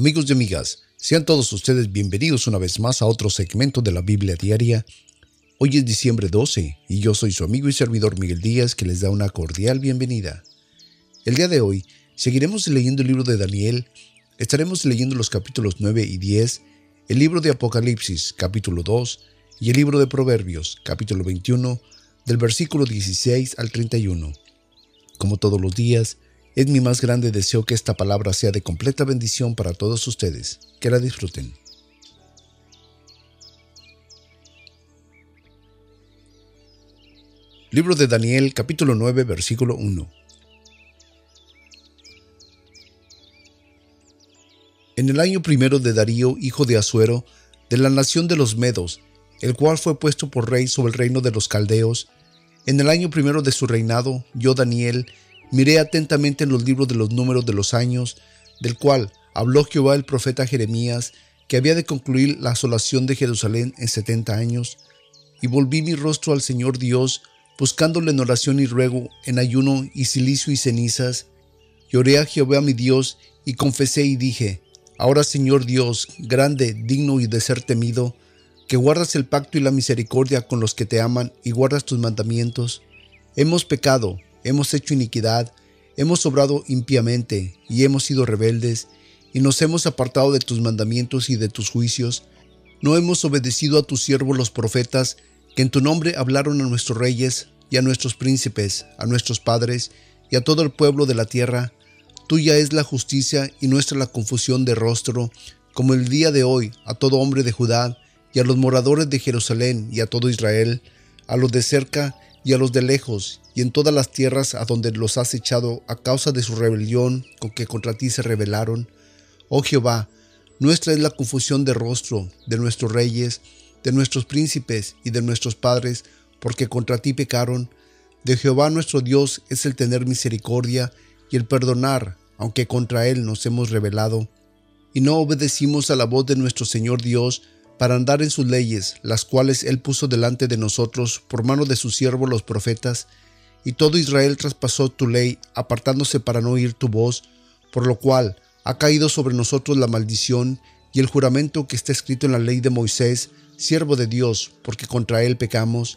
Amigos y amigas, sean todos ustedes bienvenidos una vez más a otro segmento de la Biblia Diaria. Hoy es diciembre 12 y yo soy su amigo y servidor Miguel Díaz que les da una cordial bienvenida. El día de hoy seguiremos leyendo el libro de Daniel, estaremos leyendo los capítulos 9 y 10, el libro de Apocalipsis capítulo 2 y el libro de Proverbios capítulo 21 del versículo 16 al 31. Como todos los días, es mi más grande deseo que esta palabra sea de completa bendición para todos ustedes. Que la disfruten. Libro de Daniel capítulo 9 versículo 1. En el año primero de Darío, hijo de Asuero, de la nación de los Medos, el cual fue puesto por rey sobre el reino de los Caldeos, en el año primero de su reinado, yo Daniel, Miré atentamente en los libros de los números de los años, del cual habló Jehová el profeta Jeremías, que había de concluir la asolación de Jerusalén en setenta años, y volví mi rostro al Señor Dios, buscándole en oración y ruego, en ayuno y silicio y cenizas. Lloré a Jehová mi Dios, y confesé y dije, Ahora Señor Dios, grande, digno y de ser temido, que guardas el pacto y la misericordia con los que te aman y guardas tus mandamientos. Hemos pecado, hemos hecho iniquidad, hemos obrado impíamente y hemos sido rebeldes, y nos hemos apartado de tus mandamientos y de tus juicios. No hemos obedecido a tus siervos los profetas, que en tu nombre hablaron a nuestros reyes y a nuestros príncipes, a nuestros padres y a todo el pueblo de la tierra. Tuya es la justicia y nuestra la confusión de rostro, como el día de hoy a todo hombre de Judá y a los moradores de Jerusalén y a todo Israel, a los de cerca y a los de lejos, y en todas las tierras a donde los has echado a causa de su rebelión con que contra ti se rebelaron. Oh Jehová, nuestra es la confusión de rostro de nuestros reyes, de nuestros príncipes y de nuestros padres, porque contra ti pecaron. De Jehová nuestro Dios es el tener misericordia y el perdonar, aunque contra él nos hemos rebelado. Y no obedecimos a la voz de nuestro Señor Dios, para andar en sus leyes, las cuales él puso delante de nosotros por mano de sus siervos los profetas, y todo Israel traspasó tu ley, apartándose para no oír tu voz, por lo cual ha caído sobre nosotros la maldición y el juramento que está escrito en la ley de Moisés, siervo de Dios, porque contra él pecamos,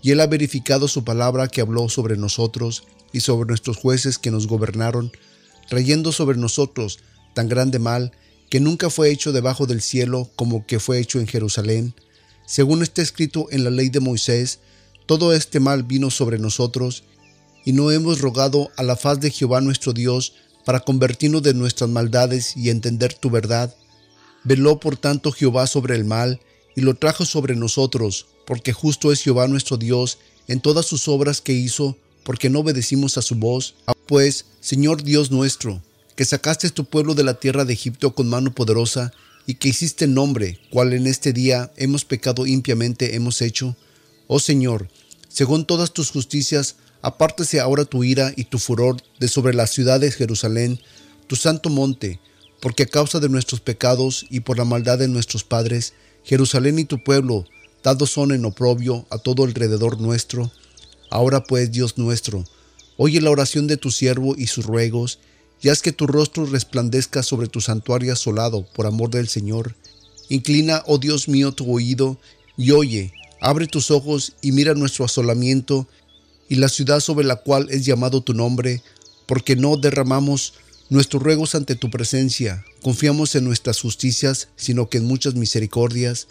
y él ha verificado su palabra que habló sobre nosotros y sobre nuestros jueces que nos gobernaron, trayendo sobre nosotros tan grande mal que nunca fue hecho debajo del cielo como que fue hecho en Jerusalén. Según está escrito en la ley de Moisés, todo este mal vino sobre nosotros, y no hemos rogado a la faz de Jehová nuestro Dios para convertirnos de nuestras maldades y entender tu verdad. Veló por tanto Jehová sobre el mal, y lo trajo sobre nosotros, porque justo es Jehová nuestro Dios en todas sus obras que hizo, porque no obedecimos a su voz. Pues, Señor Dios nuestro, que sacaste tu pueblo de la tierra de Egipto con mano poderosa, y que hiciste nombre, cual en este día hemos pecado impiamente hemos hecho. Oh Señor, según todas tus justicias, apártese ahora tu ira y tu furor de sobre la ciudad de Jerusalén, tu santo monte, porque a causa de nuestros pecados y por la maldad de nuestros padres, Jerusalén y tu pueblo dados son en oprobio a todo alrededor nuestro. Ahora pues, Dios nuestro, oye la oración de tu siervo y sus ruegos, y haz que tu rostro resplandezca sobre tu santuario asolado por amor del Señor. Inclina, oh Dios mío, tu oído y oye, abre tus ojos y mira nuestro asolamiento y la ciudad sobre la cual es llamado tu nombre, porque no derramamos nuestros ruegos ante tu presencia, confiamos en nuestras justicias, sino que en muchas misericordias.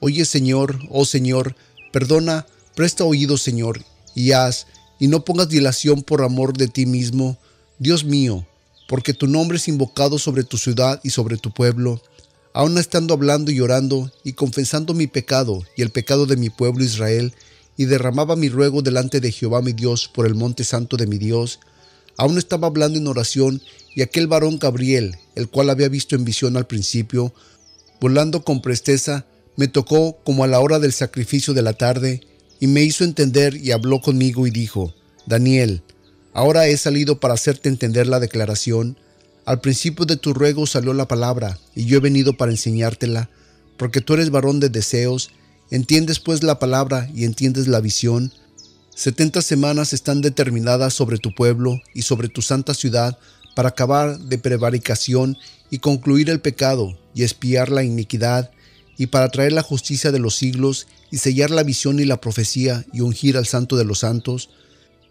Oye Señor, oh Señor, perdona, presta oído Señor, y haz, y no pongas dilación por amor de ti mismo, Dios mío, porque tu nombre es invocado sobre tu ciudad y sobre tu pueblo, aun estando hablando y llorando y confesando mi pecado y el pecado de mi pueblo Israel, y derramaba mi ruego delante de Jehová mi Dios por el monte santo de mi Dios, aún estaba hablando en oración, y aquel varón Gabriel, el cual había visto en visión al principio, volando con presteza, me tocó como a la hora del sacrificio de la tarde, y me hizo entender y habló conmigo y dijo, Daniel, Ahora he salido para hacerte entender la declaración. Al principio de tu ruego salió la palabra, y yo he venido para enseñártela, porque tú eres varón de deseos, entiendes pues la palabra y entiendes la visión. Setenta semanas están determinadas sobre tu pueblo y sobre tu santa ciudad para acabar de prevaricación y concluir el pecado, y espiar la iniquidad, y para traer la justicia de los siglos, y sellar la visión y la profecía, y ungir al santo de los santos.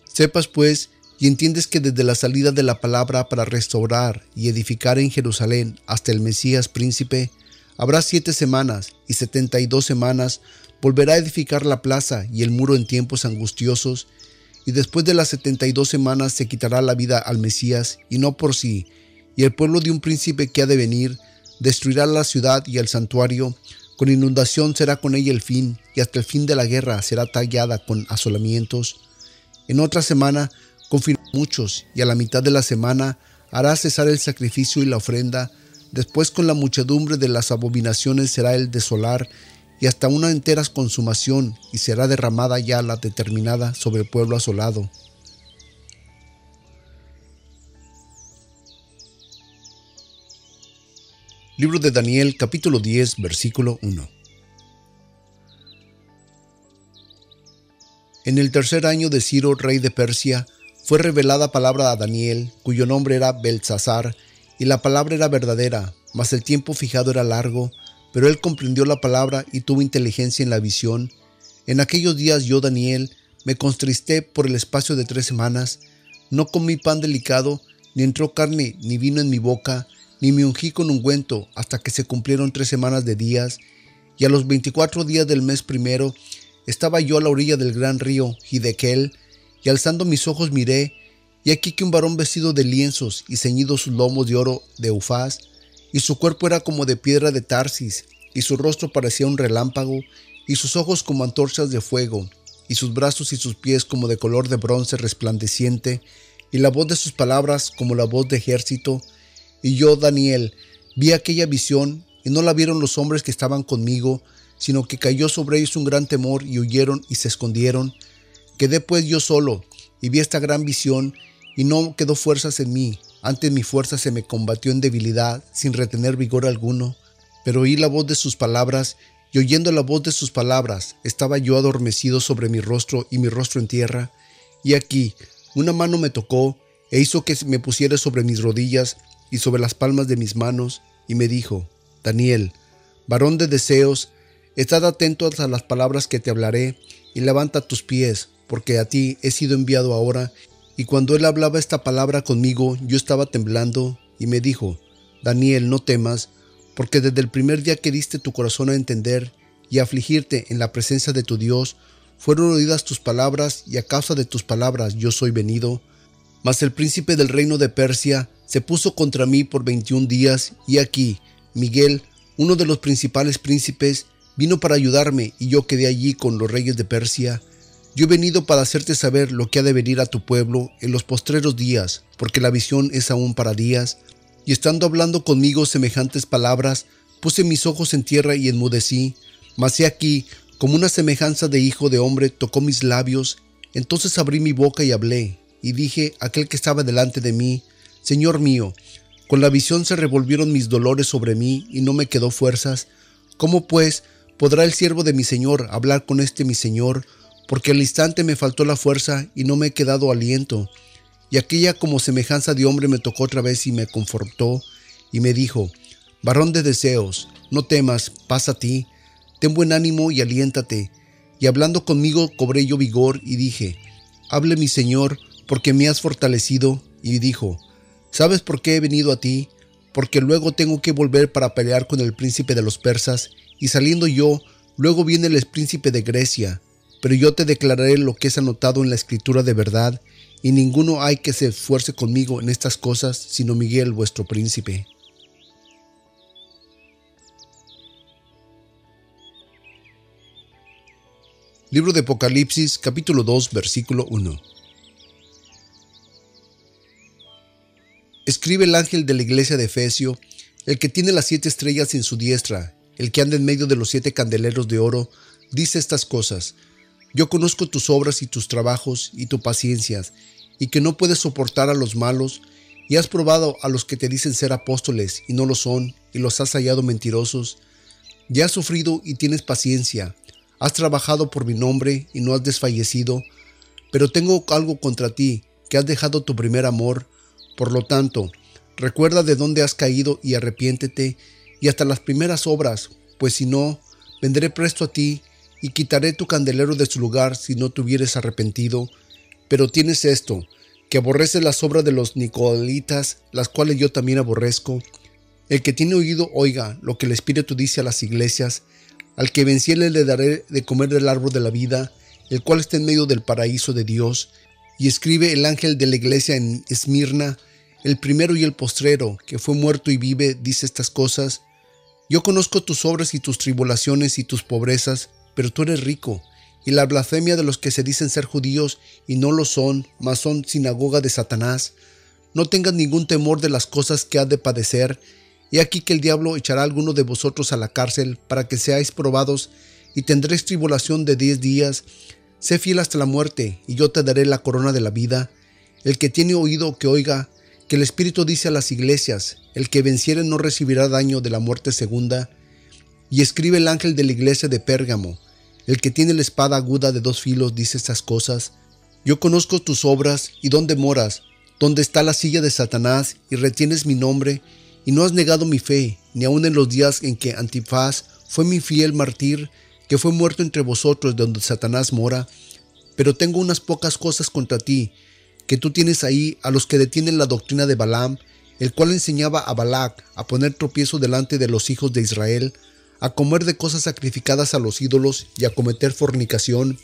Sepas pues, y entiendes que desde la salida de la palabra para restaurar y edificar en Jerusalén hasta el Mesías príncipe, habrá siete semanas y setenta y dos semanas, volverá a edificar la plaza y el muro en tiempos angustiosos, y después de las setenta y dos semanas se quitará la vida al Mesías, y no por sí, y el pueblo de un príncipe que ha de venir destruirá la ciudad y el santuario, con inundación será con ella el fin, y hasta el fin de la guerra será tallada con asolamientos. En otra semana confirmó muchos, y a la mitad de la semana hará cesar el sacrificio y la ofrenda, después con la muchedumbre de las abominaciones será el desolar, y hasta una entera consumación, y será derramada ya la determinada sobre el pueblo asolado. Libro de Daniel capítulo 10 versículo 1 En el tercer año de Ciro, rey de Persia, fue revelada palabra a Daniel, cuyo nombre era Belsasar, y la palabra era verdadera, mas el tiempo fijado era largo, pero él comprendió la palabra y tuvo inteligencia en la visión. En aquellos días yo, Daniel, me constristé por el espacio de tres semanas, no comí pan delicado, ni entró carne ni vino en mi boca, ni me ungí con ungüento hasta que se cumplieron tres semanas de días, y a los veinticuatro días del mes primero estaba yo a la orilla del gran río Hidekel, y alzando mis ojos miré, y aquí que un varón vestido de lienzos y ceñidos sus lomos de oro de Ufaz, y su cuerpo era como de piedra de Tarsis, y su rostro parecía un relámpago, y sus ojos como antorchas de fuego, y sus brazos y sus pies como de color de bronce resplandeciente, y la voz de sus palabras como la voz de ejército, y yo, Daniel, vi aquella visión, y no la vieron los hombres que estaban conmigo, sino que cayó sobre ellos un gran temor, y huyeron y se escondieron. Quedé pues yo solo, y vi esta gran visión, y no quedó fuerzas en mí. Antes mi fuerza se me combatió en debilidad, sin retener vigor alguno. Pero oí la voz de sus palabras, y oyendo la voz de sus palabras, estaba yo adormecido sobre mi rostro y mi rostro en tierra. Y aquí, una mano me tocó, e hizo que me pusiera sobre mis rodillas, y sobre las palmas de mis manos, y me dijo, Daniel, varón de deseos, estad atento a las palabras que te hablaré, y levanta tus pies, porque a ti he sido enviado ahora. Y cuando él hablaba esta palabra conmigo, yo estaba temblando, y me dijo, Daniel, no temas, porque desde el primer día que diste tu corazón a entender y afligirte en la presencia de tu Dios, fueron oídas tus palabras, y a causa de tus palabras yo soy venido. Mas el príncipe del reino de Persia se puso contra mí por veintiún días, y aquí, Miguel, uno de los principales príncipes, vino para ayudarme, y yo quedé allí con los reyes de Persia. Yo he venido para hacerte saber lo que ha de venir a tu pueblo en los postreros días, porque la visión es aún para días. Y estando hablando conmigo semejantes palabras, puse mis ojos en tierra y enmudecí. Mas he aquí, como una semejanza de hijo de hombre tocó mis labios. Entonces abrí mi boca y hablé, y dije a aquel que estaba delante de mí, Señor mío, con la visión se revolvieron mis dolores sobre mí y no me quedó fuerzas. ¿Cómo pues podrá el siervo de mi Señor hablar con este mi Señor? Porque al instante me faltó la fuerza y no me he quedado aliento. Y aquella como semejanza de hombre me tocó otra vez y me confortó y me dijo, Varón de deseos, no temas, pasa a ti, ten buen ánimo y aliéntate. Y hablando conmigo cobré yo vigor y dije, Hable mi Señor, porque me has fortalecido. Y dijo, ¿Sabes por qué he venido a ti? Porque luego tengo que volver para pelear con el príncipe de los persas, y saliendo yo, luego viene el príncipe de Grecia. Pero yo te declararé lo que es anotado en la escritura de verdad, y ninguno hay que se esfuerce conmigo en estas cosas, sino Miguel vuestro príncipe. Libro de Apocalipsis capítulo 2 versículo 1 Escribe el ángel de la iglesia de Efesio, el que tiene las siete estrellas en su diestra, el que anda en medio de los siete candeleros de oro, dice estas cosas. Yo conozco tus obras y tus trabajos y tu paciencia, y que no puedes soportar a los malos, y has probado a los que te dicen ser apóstoles y no lo son, y los has hallado mentirosos. Ya has sufrido y tienes paciencia, has trabajado por mi nombre y no has desfallecido, pero tengo algo contra ti, que has dejado tu primer amor, por lo tanto, recuerda de dónde has caído y arrepiéntete, y hasta las primeras obras, pues si no, vendré presto a ti y quitaré tu candelero de su lugar si no te hubieres arrepentido. Pero tienes esto, que aborreces las obras de los nicolitas, las cuales yo también aborrezco. El que tiene oído, oiga lo que el Espíritu dice a las iglesias. Al que venciere le daré de comer del árbol de la vida, el cual está en medio del paraíso de Dios. Y escribe el ángel de la iglesia en Esmirna, el primero y el postrero, que fue muerto y vive, dice estas cosas. Yo conozco tus obras y tus tribulaciones y tus pobrezas, pero tú eres rico y la blasfemia de los que se dicen ser judíos y no lo son, mas son sinagoga de Satanás. No tengas ningún temor de las cosas que has de padecer. He aquí que el diablo echará a alguno de vosotros a la cárcel para que seáis probados y tendréis tribulación de diez días. Sé fiel hasta la muerte y yo te daré la corona de la vida. El que tiene oído que oiga, que el Espíritu dice a las iglesias, el que venciere no recibirá daño de la muerte segunda. Y escribe el ángel de la iglesia de Pérgamo, el que tiene la espada aguda de dos filos dice estas cosas. Yo conozco tus obras y dónde moras, dónde está la silla de Satanás y retienes mi nombre y no has negado mi fe, ni aun en los días en que Antifaz fue mi fiel martir, que fue muerto entre vosotros donde Satanás mora. Pero tengo unas pocas cosas contra ti, que tú tienes ahí a los que detienen la doctrina de Balaam, el cual enseñaba a Balac a poner tropiezo delante de los hijos de Israel, a comer de cosas sacrificadas a los ídolos y a cometer fornicación.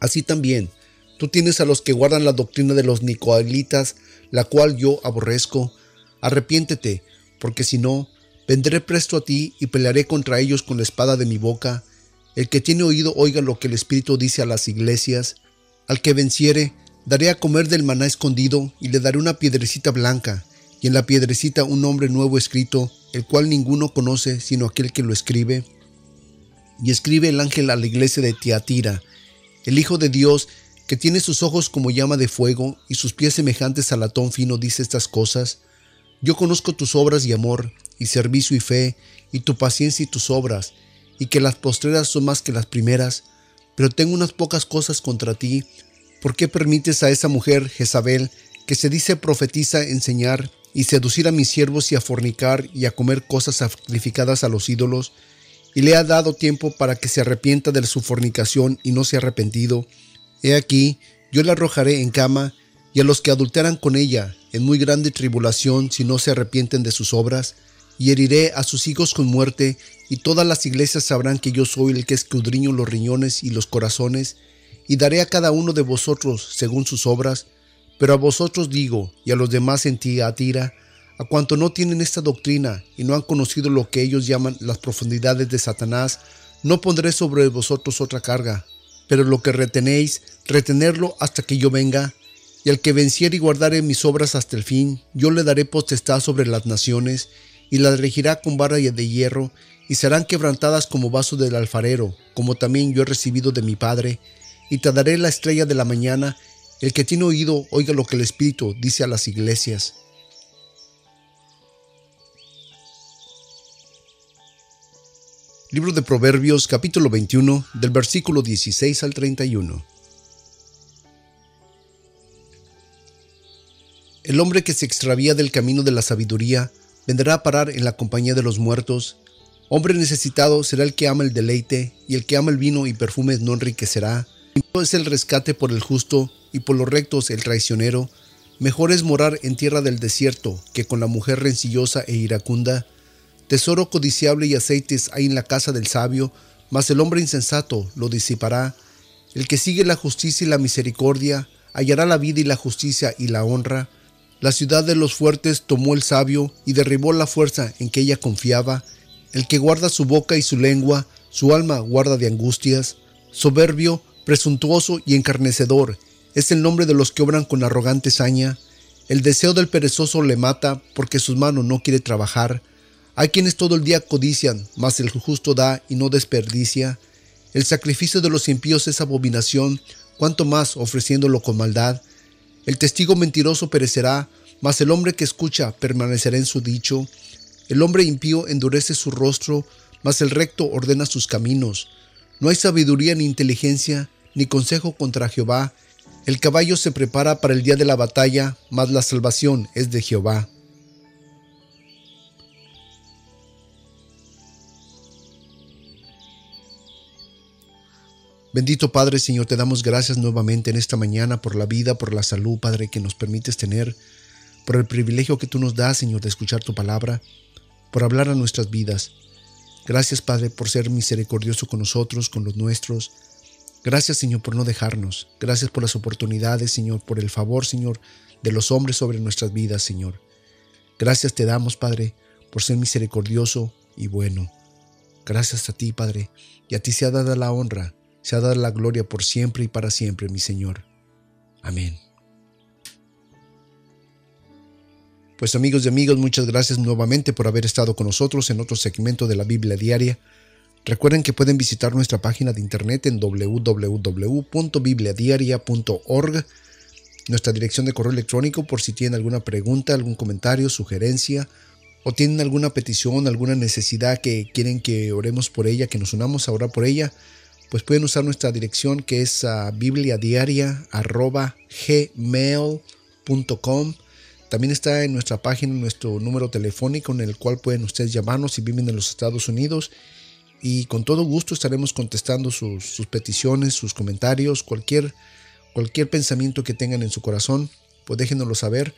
Así también, tú tienes a los que guardan la doctrina de los nicoelitas, la cual yo aborrezco. Arrepiéntete, porque si no, vendré presto a ti y pelearé contra ellos con la espada de mi boca. El que tiene oído oiga lo que el Espíritu dice a las iglesias. Al que venciere, daré a comer del maná escondido y le daré una piedrecita blanca, y en la piedrecita un nombre nuevo escrito, el cual ninguno conoce sino aquel que lo escribe. Y escribe el ángel a la iglesia de Tiatira, el Hijo de Dios, que tiene sus ojos como llama de fuego y sus pies semejantes a latón fino, dice estas cosas. Yo conozco tus obras y amor, y servicio y fe, y tu paciencia y tus obras, y que las postreras son más que las primeras, pero tengo unas pocas cosas contra ti. ¿Por qué permites a esa mujer, Jezabel, que se dice profetiza, enseñar y seducir a mis siervos y a fornicar y a comer cosas sacrificadas a los ídolos, y le ha dado tiempo para que se arrepienta de su fornicación y no se ha arrepentido. He aquí, yo la arrojaré en cama, y a los que adulteran con ella, en muy grande tribulación, si no se arrepienten de sus obras, y heriré a sus hijos con muerte, y todas las iglesias sabrán que yo soy el que escudriño los riñones y los corazones, y daré a cada uno de vosotros según sus obras, pero a vosotros digo, y a los demás en Tiatira, a cuanto no tienen esta doctrina y no han conocido lo que ellos llaman las profundidades de Satanás, no pondré sobre vosotros otra carga, pero lo que retenéis, retenerlo hasta que yo venga, y al que venciere y guardare mis obras hasta el fin, yo le daré potestad sobre las naciones, y las regirá con vara de hierro, y serán quebrantadas como vaso del alfarero, como también yo he recibido de mi Padre, y te daré la estrella de la mañana, el que tiene oído, oiga lo que el Espíritu dice a las iglesias. Libro de Proverbios capítulo 21 del versículo 16 al 31. El hombre que se extravía del camino de la sabiduría vendrá a parar en la compañía de los muertos. Hombre necesitado será el que ama el deleite, y el que ama el vino y perfumes no enriquecerá. Es el rescate por el justo, y por los rectos el traicionero, mejor es morar en tierra del desierto que con la mujer rencillosa e iracunda. Tesoro codiciable y aceites hay en la casa del sabio, mas el hombre insensato lo disipará. El que sigue la justicia y la misericordia hallará la vida y la justicia y la honra. La ciudad de los fuertes tomó el sabio y derribó la fuerza en que ella confiaba. El que guarda su boca y su lengua, su alma guarda de angustias. Soberbio, presuntuoso y encarnecedor, es el nombre de los que obran con arrogante saña. El deseo del perezoso le mata porque sus manos no quiere trabajar. Hay quienes todo el día codician, mas el justo da y no desperdicia. El sacrificio de los impíos es abominación, cuanto más ofreciéndolo con maldad. El testigo mentiroso perecerá, mas el hombre que escucha permanecerá en su dicho. El hombre impío endurece su rostro, mas el recto ordena sus caminos. No hay sabiduría ni inteligencia, ni consejo contra Jehová. El caballo se prepara para el día de la batalla, mas la salvación es de Jehová. Bendito Padre, Señor, te damos gracias nuevamente en esta mañana por la vida, por la salud, Padre, que nos permites tener, por el privilegio que tú nos das, Señor, de escuchar tu palabra, por hablar a nuestras vidas. Gracias, Padre, por ser misericordioso con nosotros, con los nuestros. Gracias, Señor, por no dejarnos. Gracias por las oportunidades, Señor, por el favor, Señor, de los hombres sobre nuestras vidas, Señor. Gracias te damos, Padre, por ser misericordioso y bueno. Gracias a ti, Padre, y a ti se ha dado la honra se ha dado la gloria por siempre y para siempre, mi Señor. Amén. Pues amigos y amigos, muchas gracias nuevamente por haber estado con nosotros en otro segmento de la Biblia Diaria. Recuerden que pueden visitar nuestra página de internet en www.bibliadiaria.org, nuestra dirección de correo electrónico por si tienen alguna pregunta, algún comentario, sugerencia o tienen alguna petición, alguna necesidad que quieren que oremos por ella, que nos unamos a orar por ella pues pueden usar nuestra dirección que es uh, bibliadiaria.gmail.com. También está en nuestra página nuestro número telefónico en el cual pueden ustedes llamarnos si viven en los Estados Unidos. Y con todo gusto estaremos contestando sus, peticiones, sus comentarios, cualquier, cualquier pensamiento que tengan en su corazón, pues déjenoslo saber.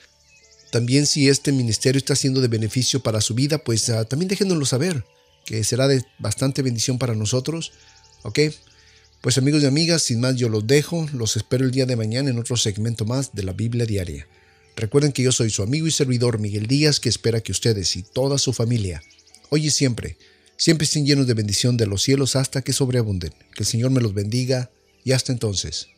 También si este ministerio está siendo de beneficio para su vida, pues uh, también déjenoslo saber, que será de bastante bendición para nosotros. ¿Ok? Pues amigos y amigas, sin más yo los dejo, los espero el día de mañana en otro segmento más de la Biblia Diaria. Recuerden que yo soy su amigo y servidor Miguel Díaz, que espera que ustedes y toda su familia, hoy y siempre, siempre estén llenos de bendición de los cielos hasta que sobreabunden. Que el Señor me los bendiga y hasta entonces.